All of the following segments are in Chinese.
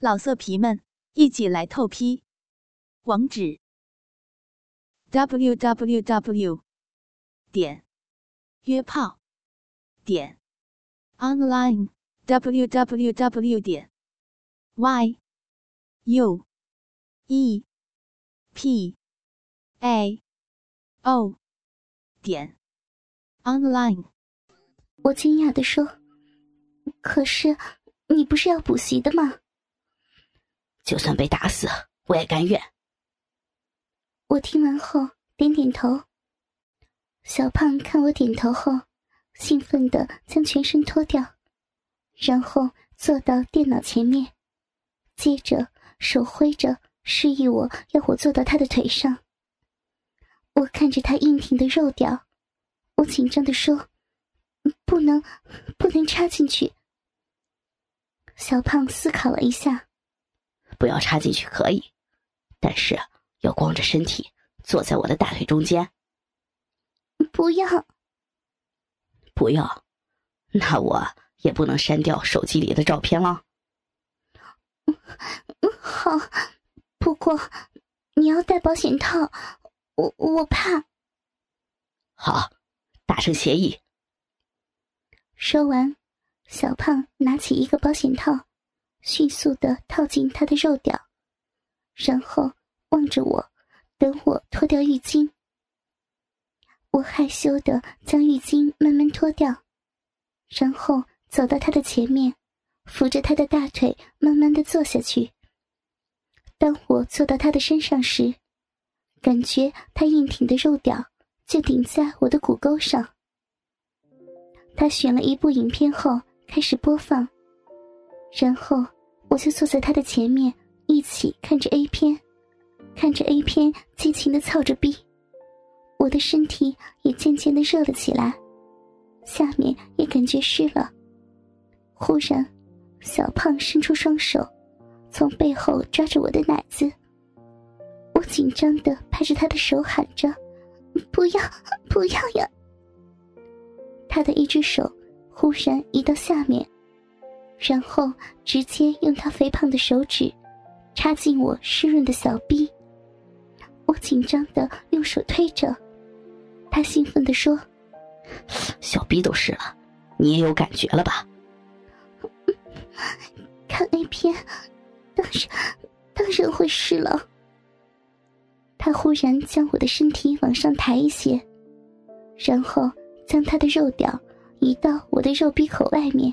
老色皮们，一起来透批！网址：w w w 点约炮点 online w w w 点 y u e p a o 点 online。我惊讶的说：“可是你不是要补习的吗？”就算被打死，我也甘愿。我听完后点点头。小胖看我点头后，兴奋的将全身脱掉，然后坐到电脑前面，接着手挥着示意我要我坐到他的腿上。我看着他硬挺的肉屌，我紧张的说：“不能，不能插进去。”小胖思考了一下。不要插进去可以，但是要光着身体坐在我的大腿中间。不要，不要，那我也不能删掉手机里的照片了。好，不过你要戴保险套，我我怕。好，达成协议。说完，小胖拿起一个保险套。迅速的套进他的肉屌，然后望着我，等我脱掉浴巾。我害羞的将浴巾慢慢脱掉，然后走到他的前面，扶着他的大腿，慢慢的坐下去。当我坐到他的身上时，感觉他硬挺的肉屌就顶在我的骨沟上。他选了一部影片后开始播放。然后我就坐在他的前面，一起看着 A 片，看着 A 片，激情的操着逼，我的身体也渐渐的热了起来，下面也感觉湿了。忽然，小胖伸出双手，从背后抓着我的奶子。我紧张的拍着他的手喊着：“不要，不要呀！”他的一只手忽然移到下面。然后直接用他肥胖的手指插进我湿润的小臂，我紧张的用手推着，他兴奋的说：“小臂都湿了，你也有感觉了吧？” 看 A 片，当然当然会湿了。他忽然将我的身体往上抬一些，然后将他的肉屌移到我的肉壁口外面。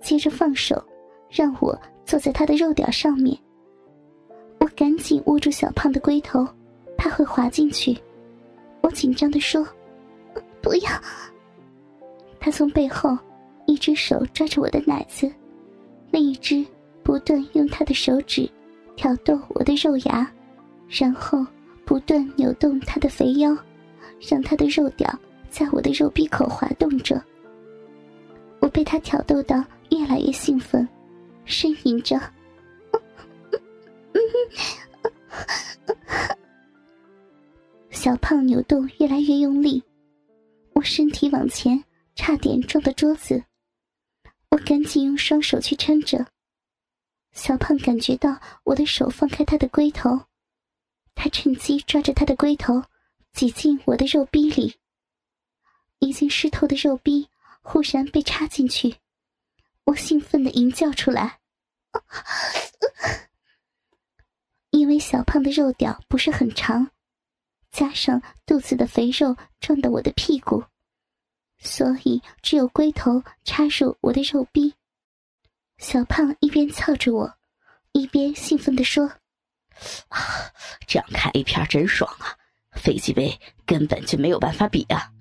接着放手，让我坐在他的肉屌上面。我赶紧握住小胖的龟头，怕会滑进去。我紧张的说：“不要！”他从背后一只手抓着我的奶子，另一只不断用他的手指挑逗我的肉芽，然后不断扭动他的肥腰，让他的肉屌在我的肉壁口滑动着。我被他挑逗到。越来越兴奋，呻吟着，小胖扭动越来越用力，我身体往前，差点撞到桌子，我赶紧用双手去撑着。小胖感觉到我的手放开他的龟头，他趁机抓着他的龟头挤进我的肉逼里，已经湿透的肉逼忽然被插进去。我兴奋的吟叫出来，因为小胖的肉屌不是很长，加上肚子的肥肉撞到我的屁股，所以只有龟头插入我的肉壁。小胖一边操着我，一边兴奋的说：“啊，这样看 A 片真爽啊！飞机杯根本就没有办法比啊！”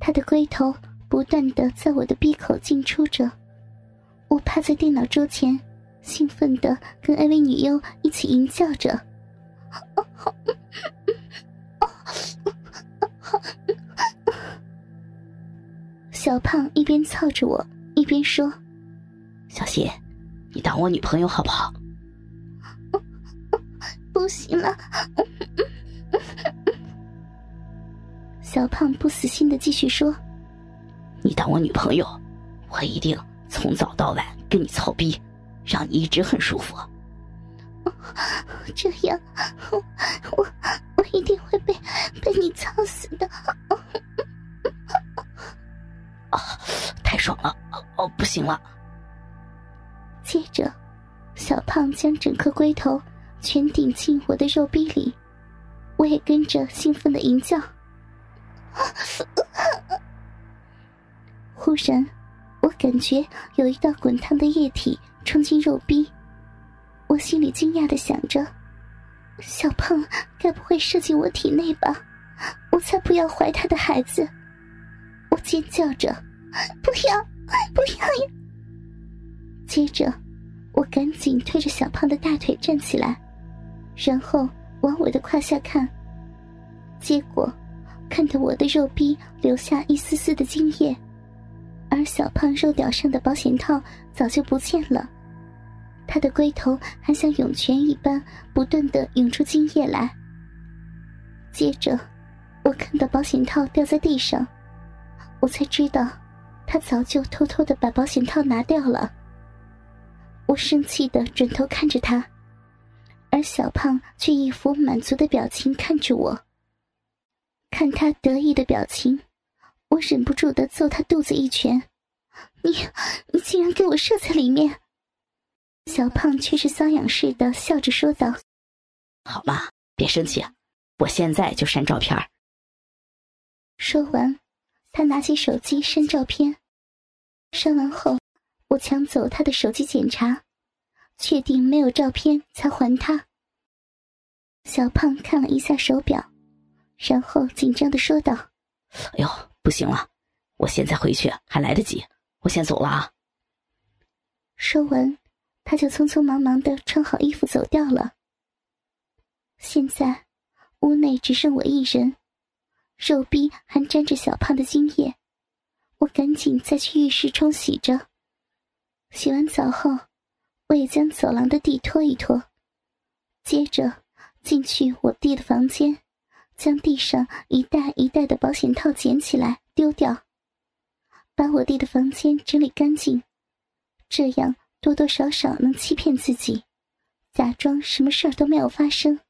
他的龟头。不断的在我的闭口进出着，我趴在电脑桌前，兴奋的跟 AV 女优一起吟叫着。小胖一边操着我，一边说：“小新，你当我女朋友好不好？”不行了。小胖不死心的继续说。你当我女朋友，我一定从早到晚跟你操逼，让你一直很舒服。这样，我我一定会被被你操死的。啊，太爽了！哦，不行了。接着，小胖将整颗龟头全顶进我的肉壁里，我也跟着兴奋的吟叫。忽然，我感觉有一道滚烫的液体冲进肉壁，我心里惊讶的想着：小胖该不会射进我体内吧？我才不要怀他的孩子！我尖叫着：“不要，不要呀！”接着，我赶紧推着小胖的大腿站起来，然后往我的胯下看，结果看到我的肉壁留下一丝丝的精液，而小胖肉屌上的保险套早就不见了，他的龟头还像涌泉一般不断的涌出精液来。接着，我看到保险套掉在地上，我才知道，他早就偷偷的把保险套拿掉了。我生气的转头看着他，而小胖却一副满足的表情看着我。看他得意的表情，我忍不住的揍他肚子一拳：“你，你竟然给我射在里面！”小胖却是瘙痒似的笑着说道：“好嘛，别生气，我现在就删照片。”说完，他拿起手机删照片，删完后。我抢走他的手机检查，确定没有照片才还他。小胖看了一下手表，然后紧张的说道：“哎呦，不行了，我现在回去还来得及，我先走了啊。”说完，他就匆匆忙忙的穿好衣服走掉了。现在屋内只剩我一人，肉壁还沾着小胖的精液，我赶紧再去浴室冲洗着。洗完澡后，我也将走廊的地拖一拖，接着进去我弟的房间，将地上一袋一袋的保险套捡起来丢掉，把我弟的房间整理干净，这样多多少少能欺骗自己，假装什么事儿都没有发生。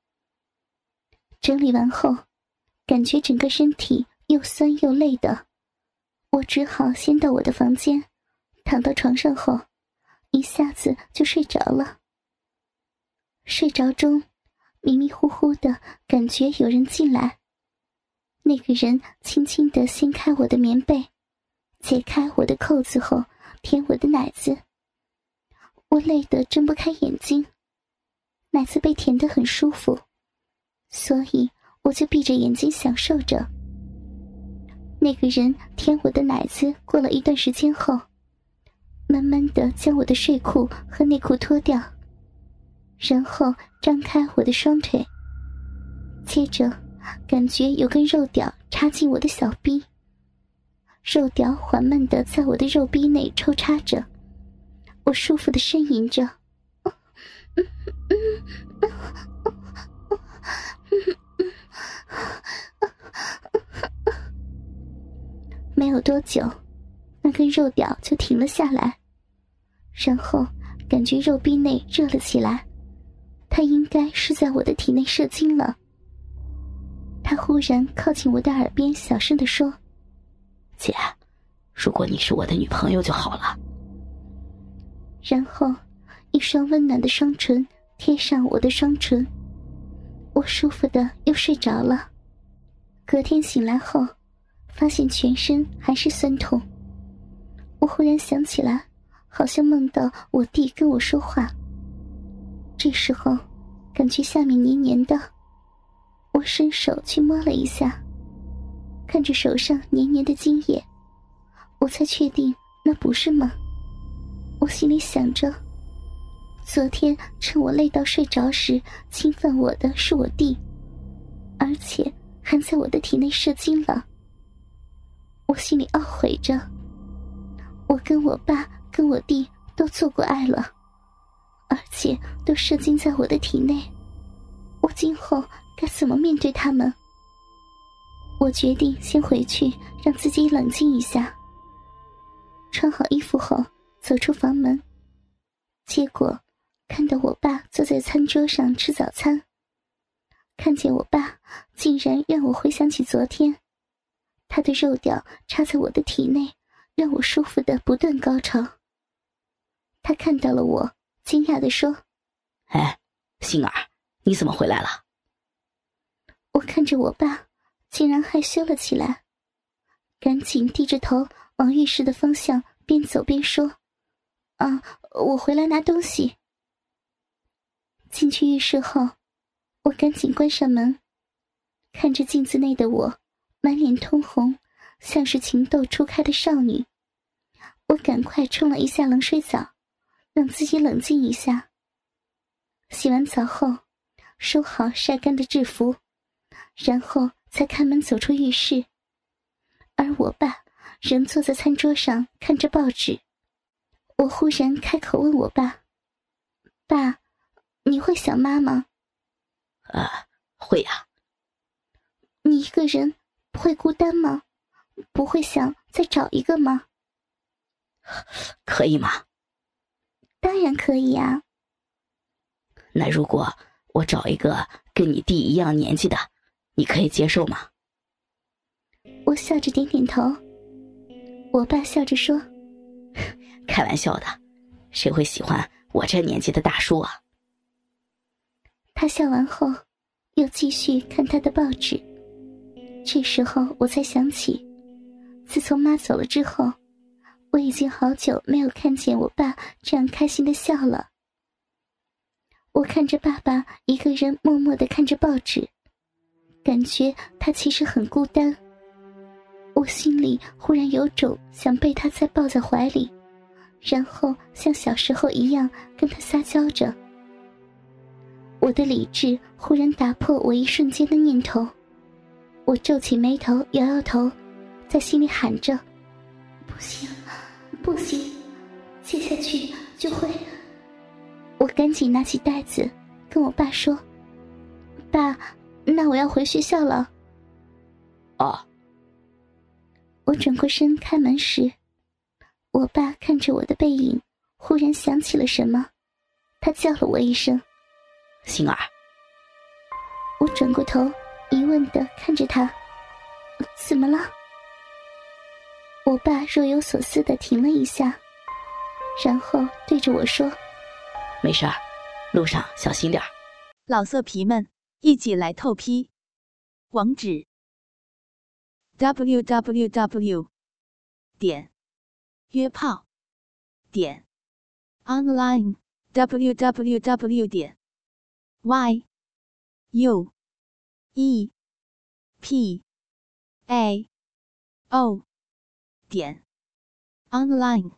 整理完后，感觉整个身体又酸又累的，我只好先到我的房间，躺到床上后。一下子就睡着了。睡着中，迷迷糊糊的感觉有人进来。那个人轻轻的掀开我的棉被，解开我的扣子后，舔我的奶子。我累得睁不开眼睛，奶子被舔得很舒服，所以我就闭着眼睛享受着。那个人舔我的奶子，过了一段时间后。慢慢的将我的睡裤和内裤脱掉，然后张开我的双腿。接着，感觉有根肉屌插进我的小臂，肉屌缓慢的在我的肉壁内抽插着，我舒服的呻吟着。没有多久。那根肉屌就停了下来，然后感觉肉壁内热了起来，他应该是在我的体内射精了。他忽然靠近我的耳边，小声的说：“姐，如果你是我的女朋友就好了。”然后，一双温暖的双唇贴上我的双唇，我舒服的又睡着了。隔天醒来后，发现全身还是酸痛。我忽然想起来，好像梦到我弟跟我说话。这时候，感觉下面黏黏的，我伸手去摸了一下，看着手上黏黏的精液，我才确定那不是梦。我心里想着，昨天趁我累到睡着时侵犯我的是我弟，而且还在我的体内射精了。我心里懊悔着。我跟我爸、跟我弟都做过爱了，而且都射精在我的体内。我今后该怎么面对他们？我决定先回去，让自己冷静一下。穿好衣服后，走出房门，结果看到我爸坐在餐桌上吃早餐，看见我爸竟然让我回想起昨天，他的肉屌插在我的体内，让我舒服的不断高潮。他看到了我，惊讶的说：“哎，星儿，你怎么回来了？”我看着我爸，竟然害羞了起来，赶紧低着头往浴室的方向边走边说：“啊，我回来拿东西。”进去浴室后，我赶紧关上门，看着镜子内的我，满脸通红，像是情窦初开的少女。我赶快冲了一下冷水澡，让自己冷静一下。洗完澡后，收好晒干的制服。然后才开门走出浴室，而我爸仍坐在餐桌上看着报纸。我忽然开口问我爸：“爸，你会想妈吗？”“啊，会呀。”“你一个人不会孤单吗？不会想再找一个吗？”“可以吗？”“当然可以啊。”“那如果我找一个跟你弟一样年纪的？”你可以接受吗？我笑着点点头。我爸笑着说：“开玩笑的，谁会喜欢我这年纪的大叔啊？”他笑完后，又继续看他的报纸。这时候我才想起，自从妈走了之后，我已经好久没有看见我爸这样开心的笑了。我看着爸爸一个人默默的看着报纸。感觉他其实很孤单，我心里忽然有种想被他再抱在怀里，然后像小时候一样跟他撒娇着。我的理智忽然打破我一瞬间的念头，我皱起眉头，摇摇头，在心里喊着：“不行，不行，接下去就会……”我赶紧拿起袋子，跟我爸说：“爸。”那我要回学校了。啊。我转过身开门时，我爸看着我的背影，忽然想起了什么，他叫了我一声：“星儿。”我转过头，疑问的看着他：“怎么了？”我爸若有所思的停了一下，然后对着我说：“没事儿，路上小心点儿。”老色皮们。一起来透批，网址：w w w 点约炮点 online w w w 点 y u e p a o 点 online。